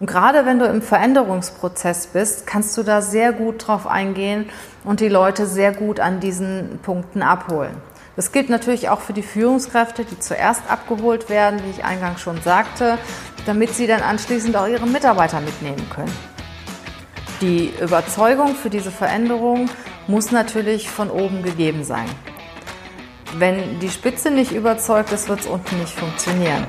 Und gerade wenn du im Veränderungsprozess bist, kannst du da sehr gut drauf eingehen und die Leute sehr gut an diesen Punkten abholen. Das gilt natürlich auch für die Führungskräfte, die zuerst abgeholt werden, wie ich eingangs schon sagte, damit sie dann anschließend auch ihre Mitarbeiter mitnehmen können. Die Überzeugung für diese Veränderung muss natürlich von oben gegeben sein. Wenn die Spitze nicht überzeugt ist, wird es unten nicht funktionieren.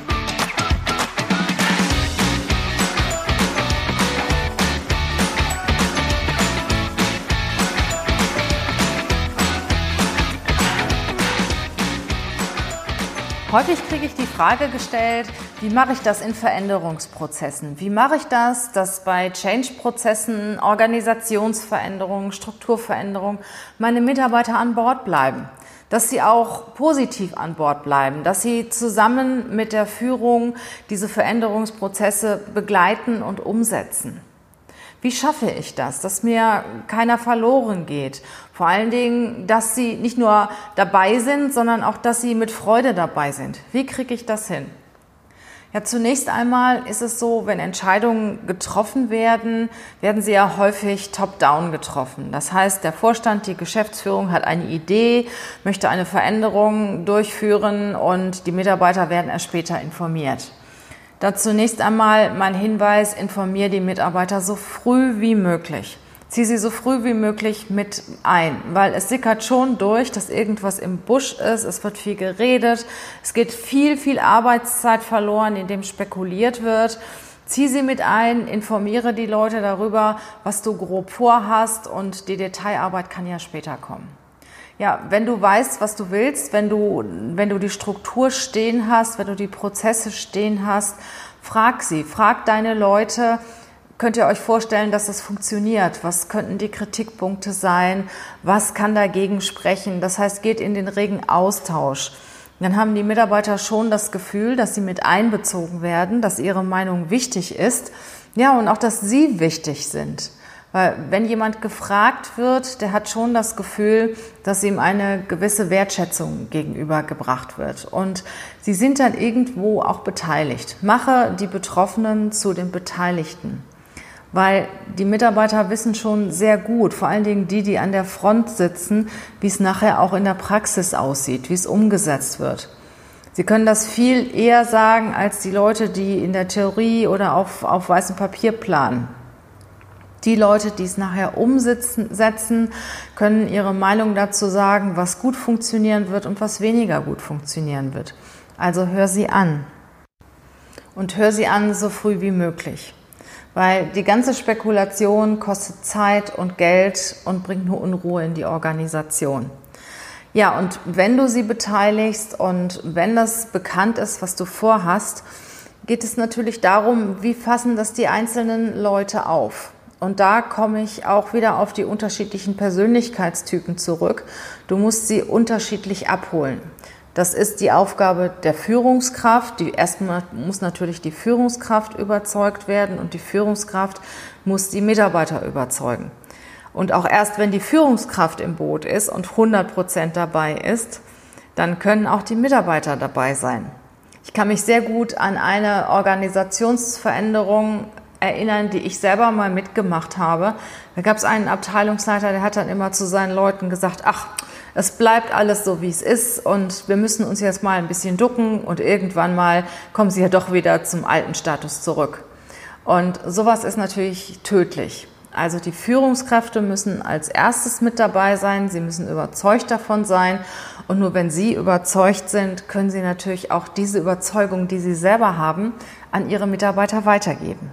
Häufig kriege ich die Frage gestellt, wie mache ich das in Veränderungsprozessen? Wie mache ich das, dass bei Change-Prozessen, Organisationsveränderungen, Strukturveränderungen meine Mitarbeiter an Bord bleiben? Dass sie auch positiv an Bord bleiben, dass sie zusammen mit der Führung diese Veränderungsprozesse begleiten und umsetzen. Wie schaffe ich das, dass mir keiner verloren geht? Vor allen Dingen, dass sie nicht nur dabei sind, sondern auch, dass sie mit Freude dabei sind. Wie kriege ich das hin? Ja, zunächst einmal ist es so, wenn Entscheidungen getroffen werden, werden sie ja häufig top-down getroffen. Das heißt, der Vorstand, die Geschäftsführung hat eine Idee, möchte eine Veränderung durchführen und die Mitarbeiter werden erst später informiert. Da zunächst einmal mein Hinweis, informiere die Mitarbeiter so früh wie möglich. Zieh sie so früh wie möglich mit ein, weil es sickert schon durch, dass irgendwas im Busch ist, es wird viel geredet, es geht viel, viel Arbeitszeit verloren, indem spekuliert wird. Zieh sie mit ein, informiere die Leute darüber, was du grob vorhast und die Detailarbeit kann ja später kommen. Ja, wenn du weißt, was du willst, wenn du, wenn du die Struktur stehen hast, wenn du die Prozesse stehen hast, frag sie, frag deine Leute, könnt ihr euch vorstellen, dass das funktioniert? Was könnten die Kritikpunkte sein? Was kann dagegen sprechen? Das heißt, geht in den regen Austausch. Dann haben die Mitarbeiter schon das Gefühl, dass sie mit einbezogen werden, dass ihre Meinung wichtig ist. Ja, und auch, dass sie wichtig sind. Weil wenn jemand gefragt wird, der hat schon das Gefühl, dass ihm eine gewisse Wertschätzung gegenübergebracht wird. Und sie sind dann irgendwo auch beteiligt. Mache die Betroffenen zu den Beteiligten. Weil die Mitarbeiter wissen schon sehr gut, vor allen Dingen die, die an der Front sitzen, wie es nachher auch in der Praxis aussieht, wie es umgesetzt wird. Sie können das viel eher sagen als die Leute, die in der Theorie oder auf, auf weißem Papier planen. Die Leute, die es nachher umsetzen, können ihre Meinung dazu sagen, was gut funktionieren wird und was weniger gut funktionieren wird. Also hör sie an. Und hör sie an so früh wie möglich. Weil die ganze Spekulation kostet Zeit und Geld und bringt nur Unruhe in die Organisation. Ja, und wenn du sie beteiligst und wenn das bekannt ist, was du vorhast, geht es natürlich darum, wie fassen das die einzelnen Leute auf. Und da komme ich auch wieder auf die unterschiedlichen Persönlichkeitstypen zurück. Du musst sie unterschiedlich abholen. Das ist die Aufgabe der Führungskraft. Die erstmal muss natürlich die Führungskraft überzeugt werden und die Führungskraft muss die Mitarbeiter überzeugen. Und auch erst wenn die Führungskraft im Boot ist und 100 Prozent dabei ist, dann können auch die Mitarbeiter dabei sein. Ich kann mich sehr gut an eine Organisationsveränderung erinnern, die ich selber mal mitgemacht habe. Da gab es einen Abteilungsleiter, der hat dann immer zu seinen Leuten gesagt, ach, es bleibt alles so, wie es ist und wir müssen uns jetzt mal ein bisschen ducken und irgendwann mal kommen sie ja doch wieder zum alten Status zurück. Und sowas ist natürlich tödlich. Also die Führungskräfte müssen als erstes mit dabei sein, sie müssen überzeugt davon sein und nur wenn sie überzeugt sind, können sie natürlich auch diese Überzeugung, die sie selber haben, an ihre Mitarbeiter weitergeben.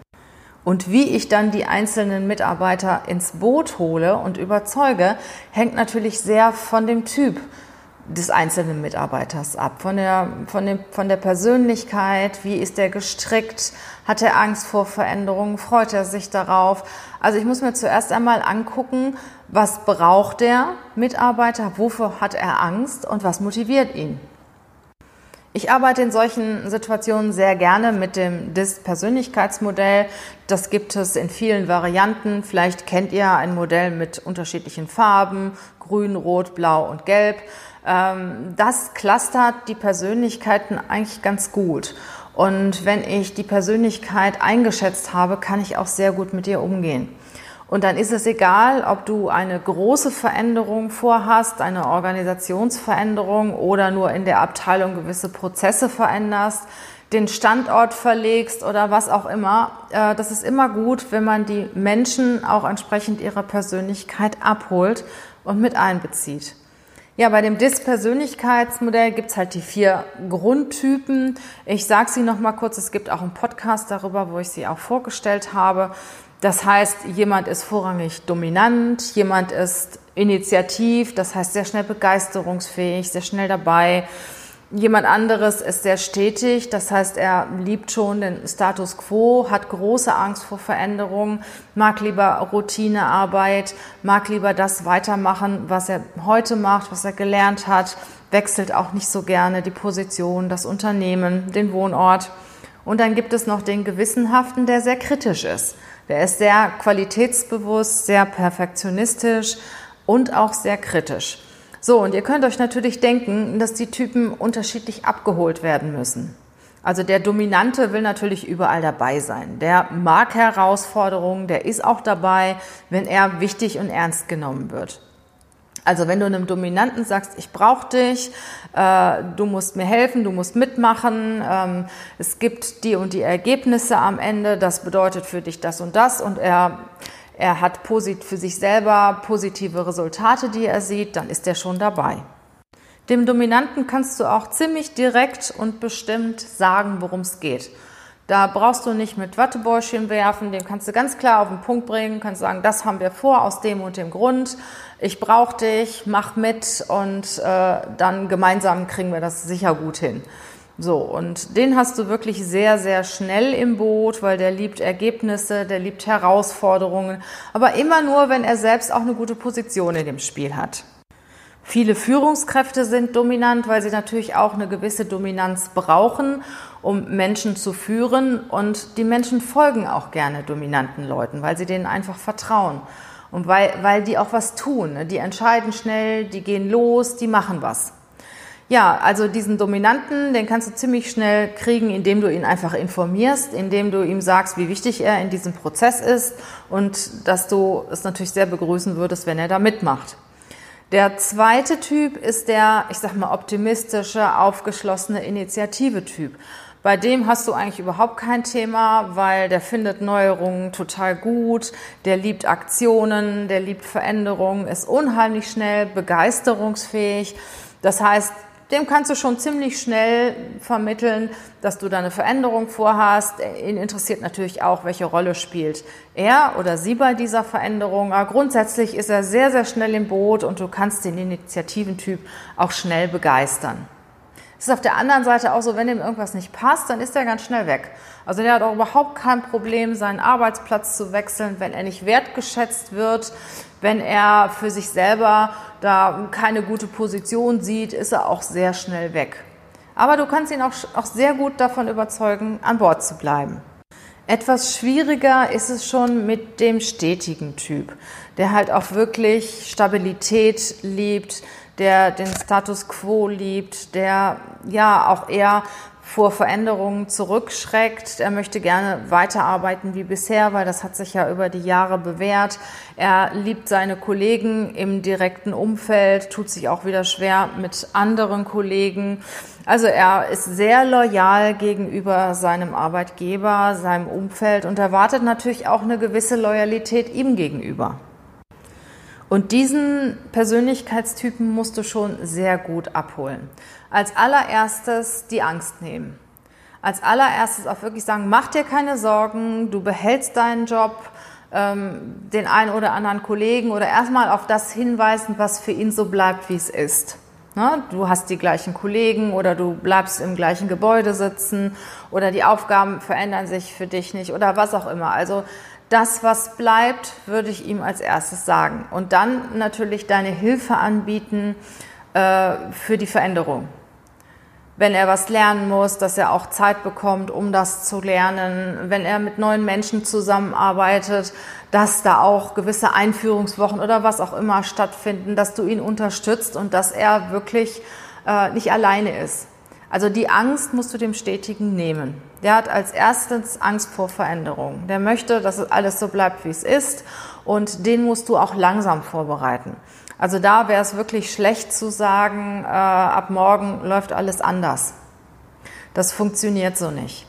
Und wie ich dann die einzelnen Mitarbeiter ins Boot hole und überzeuge, hängt natürlich sehr von dem Typ des einzelnen Mitarbeiters ab, von der, von, dem, von der Persönlichkeit, wie ist er gestrickt, hat er Angst vor Veränderungen, freut er sich darauf. Also ich muss mir zuerst einmal angucken, was braucht der Mitarbeiter, wofür hat er Angst und was motiviert ihn. Ich arbeite in solchen Situationen sehr gerne mit dem DIS-Persönlichkeitsmodell. Das gibt es in vielen Varianten. Vielleicht kennt ihr ein Modell mit unterschiedlichen Farben, grün, rot, blau und gelb. Ähm, das clustert die Persönlichkeiten eigentlich ganz gut. Und wenn ich die Persönlichkeit eingeschätzt habe, kann ich auch sehr gut mit ihr umgehen. Und dann ist es egal, ob du eine große Veränderung vorhast, eine Organisationsveränderung oder nur in der Abteilung gewisse Prozesse veränderst, den Standort verlegst oder was auch immer. Äh, das ist immer gut, wenn man die Menschen auch entsprechend ihrer Persönlichkeit abholt und mit einbezieht. Ja, bei dem DIS-Persönlichkeitsmodell gibt's halt die vier Grundtypen. Ich sage sie noch mal kurz. Es gibt auch einen Podcast darüber, wo ich sie auch vorgestellt habe. Das heißt, jemand ist vorrangig dominant, jemand ist initiativ, das heißt sehr schnell begeisterungsfähig, sehr schnell dabei. Jemand anderes ist sehr stetig, das heißt, er liebt schon den Status quo, hat große Angst vor Veränderungen, mag lieber Routinearbeit, mag lieber das weitermachen, was er heute macht, was er gelernt hat, wechselt auch nicht so gerne die Position, das Unternehmen, den Wohnort. Und dann gibt es noch den Gewissenhaften, der sehr kritisch ist. Der ist sehr qualitätsbewusst, sehr perfektionistisch und auch sehr kritisch. So, und ihr könnt euch natürlich denken, dass die Typen unterschiedlich abgeholt werden müssen. Also der Dominante will natürlich überall dabei sein. Der mag Herausforderungen, der ist auch dabei, wenn er wichtig und ernst genommen wird. Also wenn du einem Dominanten sagst, ich brauche dich, äh, du musst mir helfen, du musst mitmachen, ähm, es gibt die und die Ergebnisse am Ende, das bedeutet für dich das und das und er, er hat für sich selber positive Resultate, die er sieht, dann ist er schon dabei. Dem Dominanten kannst du auch ziemlich direkt und bestimmt sagen, worum es geht. Da brauchst du nicht mit Wattebäuschen werfen, den kannst du ganz klar auf den Punkt bringen, kannst sagen, das haben wir vor aus dem und dem Grund. Ich brauche dich, mach mit und äh, dann gemeinsam kriegen wir das sicher gut hin. So, und den hast du wirklich sehr, sehr schnell im Boot, weil der liebt Ergebnisse, der liebt Herausforderungen, aber immer nur, wenn er selbst auch eine gute Position in dem Spiel hat. Viele Führungskräfte sind dominant, weil sie natürlich auch eine gewisse Dominanz brauchen, um Menschen zu führen. Und die Menschen folgen auch gerne dominanten Leuten, weil sie denen einfach vertrauen. Und weil, weil die auch was tun. Die entscheiden schnell, die gehen los, die machen was. Ja, also diesen Dominanten, den kannst du ziemlich schnell kriegen, indem du ihn einfach informierst, indem du ihm sagst, wie wichtig er in diesem Prozess ist und dass du es natürlich sehr begrüßen würdest, wenn er da mitmacht. Der zweite Typ ist der, ich sag mal, optimistische, aufgeschlossene Initiative-Typ. Bei dem hast du eigentlich überhaupt kein Thema, weil der findet Neuerungen total gut, der liebt Aktionen, der liebt Veränderungen, ist unheimlich schnell, begeisterungsfähig. Das heißt, dem kannst du schon ziemlich schnell vermitteln, dass du da eine Veränderung vorhast. Ihn interessiert natürlich auch, welche Rolle spielt er oder sie bei dieser Veränderung. Aber grundsätzlich ist er sehr, sehr schnell im Boot und du kannst den Initiativentyp auch schnell begeistern. Es ist auf der anderen Seite auch so, wenn ihm irgendwas nicht passt, dann ist er ganz schnell weg. Also der hat auch überhaupt kein Problem, seinen Arbeitsplatz zu wechseln, wenn er nicht wertgeschätzt wird, wenn er für sich selber da keine gute Position sieht, ist er auch sehr schnell weg. Aber du kannst ihn auch, auch sehr gut davon überzeugen, an Bord zu bleiben. Etwas schwieriger ist es schon mit dem stetigen Typ, der halt auch wirklich Stabilität liebt, der den Status quo liebt, der ja auch eher vor Veränderungen zurückschreckt. Er möchte gerne weiterarbeiten wie bisher, weil das hat sich ja über die Jahre bewährt. Er liebt seine Kollegen im direkten Umfeld, tut sich auch wieder schwer mit anderen Kollegen. Also er ist sehr loyal gegenüber seinem Arbeitgeber, seinem Umfeld und erwartet natürlich auch eine gewisse Loyalität ihm gegenüber. Und diesen Persönlichkeitstypen musst du schon sehr gut abholen. Als allererstes die Angst nehmen. Als allererstes auch wirklich sagen, mach dir keine Sorgen, du behältst deinen Job, ähm, den einen oder anderen Kollegen oder erstmal auf das hinweisen, was für ihn so bleibt, wie es ist. Ne? Du hast die gleichen Kollegen oder du bleibst im gleichen Gebäude sitzen oder die Aufgaben verändern sich für dich nicht oder was auch immer. Also das, was bleibt, würde ich ihm als erstes sagen. Und dann natürlich deine Hilfe anbieten äh, für die Veränderung. Wenn er was lernen muss, dass er auch Zeit bekommt, um das zu lernen. Wenn er mit neuen Menschen zusammenarbeitet, dass da auch gewisse Einführungswochen oder was auch immer stattfinden, dass du ihn unterstützt und dass er wirklich äh, nicht alleine ist. Also die Angst musst du dem Stetigen nehmen. Der hat als erstes Angst vor Veränderung. Der möchte, dass alles so bleibt, wie es ist. Und den musst du auch langsam vorbereiten. Also da wäre es wirklich schlecht zu sagen, äh, ab morgen läuft alles anders. Das funktioniert so nicht.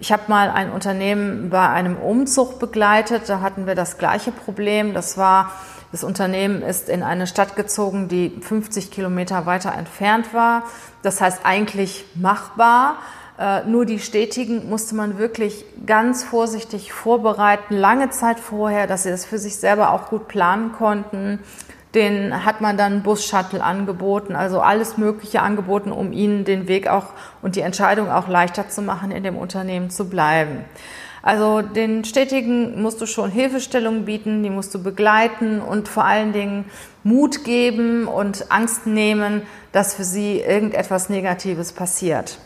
Ich habe mal ein Unternehmen bei einem Umzug begleitet. Da hatten wir das gleiche Problem. Das war, das Unternehmen ist in eine Stadt gezogen, die 50 Kilometer weiter entfernt war. Das heißt eigentlich machbar. Äh, nur die Stetigen musste man wirklich ganz vorsichtig vorbereiten, lange Zeit vorher, dass sie das für sich selber auch gut planen konnten. Den hat man dann Bus-Shuttle angeboten, also alles Mögliche angeboten, um ihnen den Weg auch und die Entscheidung auch leichter zu machen, in dem Unternehmen zu bleiben. Also den Stetigen musst du schon Hilfestellung bieten, die musst du begleiten und vor allen Dingen Mut geben und Angst nehmen, dass für sie irgendetwas Negatives passiert.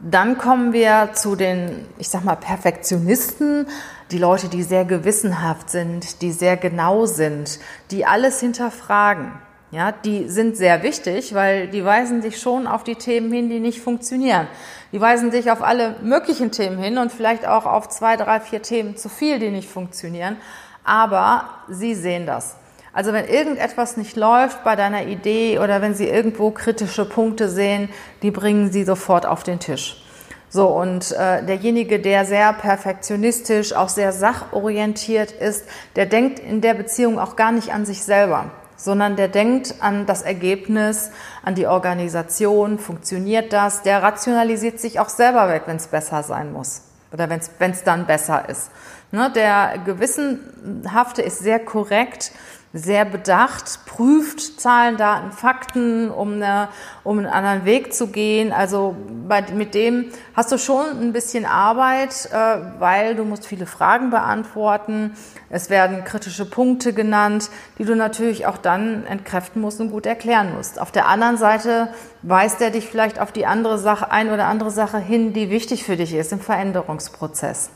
Dann kommen wir zu den, ich sag mal, Perfektionisten, die Leute, die sehr gewissenhaft sind, die sehr genau sind, die alles hinterfragen. Ja, die sind sehr wichtig, weil die weisen dich schon auf die Themen hin, die nicht funktionieren. Die weisen dich auf alle möglichen Themen hin und vielleicht auch auf zwei, drei, vier Themen zu viel, die nicht funktionieren. Aber sie sehen das. Also wenn irgendetwas nicht läuft bei deiner Idee oder wenn sie irgendwo kritische Punkte sehen, die bringen sie sofort auf den Tisch. So, und äh, derjenige, der sehr perfektionistisch, auch sehr sachorientiert ist, der denkt in der Beziehung auch gar nicht an sich selber, sondern der denkt an das Ergebnis, an die Organisation, funktioniert das, der rationalisiert sich auch selber weg, wenn es besser sein muss oder wenn es dann besser ist. Ne, der Gewissenhafte ist sehr korrekt, sehr bedacht, prüft Zahlen, Daten, Fakten, um, eine, um einen anderen Weg zu gehen. Also bei, mit dem hast du schon ein bisschen Arbeit, äh, weil du musst viele Fragen beantworten. Es werden kritische Punkte genannt, die du natürlich auch dann entkräften musst und gut erklären musst. Auf der anderen Seite weist er dich vielleicht auf die andere Sache, ein oder andere Sache hin, die wichtig für dich ist im Veränderungsprozess.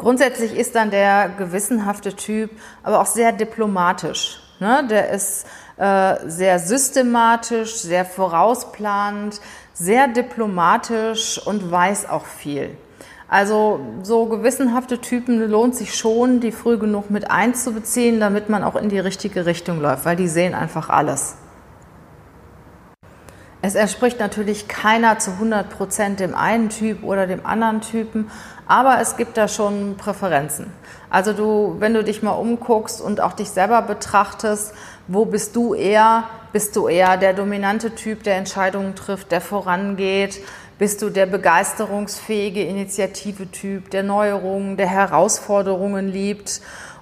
Grundsätzlich ist dann der gewissenhafte Typ aber auch sehr diplomatisch. Ne? Der ist äh, sehr systematisch, sehr vorausplanend, sehr diplomatisch und weiß auch viel. Also so gewissenhafte Typen lohnt sich schon, die früh genug mit einzubeziehen, damit man auch in die richtige Richtung läuft, weil die sehen einfach alles. Es entspricht natürlich keiner zu 100 Prozent dem einen Typ oder dem anderen Typen, aber es gibt da schon Präferenzen. Also du, wenn du dich mal umguckst und auch dich selber betrachtest, wo bist du eher? Bist du eher der dominante Typ, der Entscheidungen trifft, der vorangeht? Bist du der begeisterungsfähige Initiative-Typ, der Neuerungen, der Herausforderungen liebt?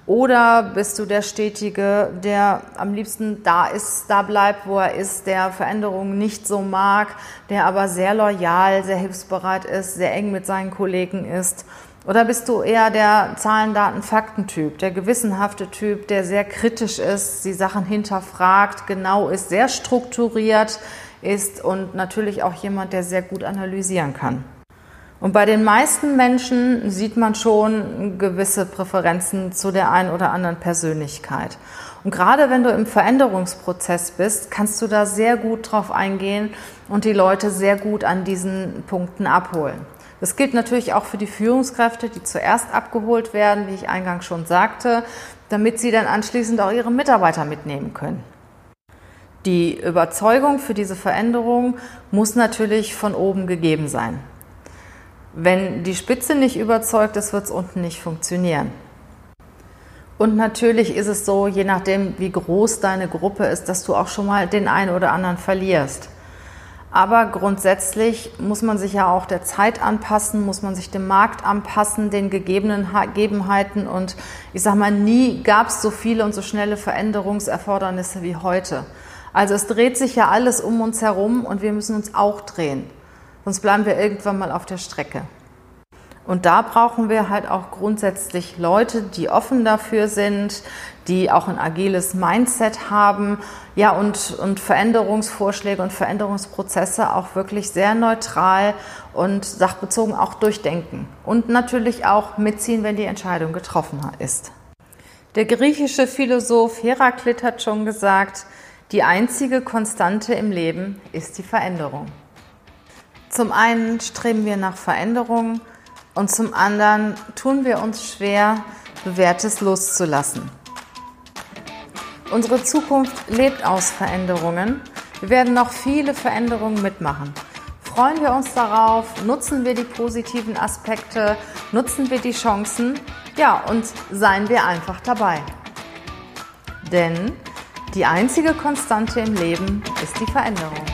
Oder bist du der Stetige, der am liebsten da ist, da bleibt, wo er ist, der Veränderungen nicht so mag, der aber sehr loyal, sehr hilfsbereit ist, sehr eng mit seinen Kollegen ist? Oder bist du eher der Zahlen, Daten, Fakten-Typ, der gewissenhafte Typ, der sehr kritisch ist, die Sachen hinterfragt, genau ist, sehr strukturiert ist und natürlich auch jemand, der sehr gut analysieren kann? Und bei den meisten Menschen sieht man schon gewisse Präferenzen zu der einen oder anderen Persönlichkeit. Und gerade wenn du im Veränderungsprozess bist, kannst du da sehr gut drauf eingehen und die Leute sehr gut an diesen Punkten abholen. Das gilt natürlich auch für die Führungskräfte, die zuerst abgeholt werden, wie ich eingangs schon sagte, damit sie dann anschließend auch ihre Mitarbeiter mitnehmen können. Die Überzeugung für diese Veränderung muss natürlich von oben gegeben sein. Wenn die Spitze nicht überzeugt ist, wird es unten nicht funktionieren. Und natürlich ist es so, je nachdem, wie groß deine Gruppe ist, dass du auch schon mal den einen oder anderen verlierst. Aber grundsätzlich muss man sich ja auch der Zeit anpassen, muss man sich dem Markt anpassen, den gegebenen Gegebenheiten. Und ich sage mal, nie gab es so viele und so schnelle Veränderungserfordernisse wie heute. Also es dreht sich ja alles um uns herum und wir müssen uns auch drehen. Sonst bleiben wir irgendwann mal auf der Strecke. Und da brauchen wir halt auch grundsätzlich Leute, die offen dafür sind, die auch ein agiles Mindset haben, ja, und, und Veränderungsvorschläge und Veränderungsprozesse auch wirklich sehr neutral und sachbezogen auch durchdenken. Und natürlich auch mitziehen, wenn die Entscheidung getroffen ist. Der griechische Philosoph Heraklit hat schon gesagt, die einzige Konstante im Leben ist die Veränderung. Zum einen streben wir nach Veränderung und zum anderen tun wir uns schwer, Bewährtes loszulassen. Unsere Zukunft lebt aus Veränderungen. Wir werden noch viele Veränderungen mitmachen. Freuen wir uns darauf, nutzen wir die positiven Aspekte, nutzen wir die Chancen, ja, und seien wir einfach dabei. Denn die einzige Konstante im Leben ist die Veränderung.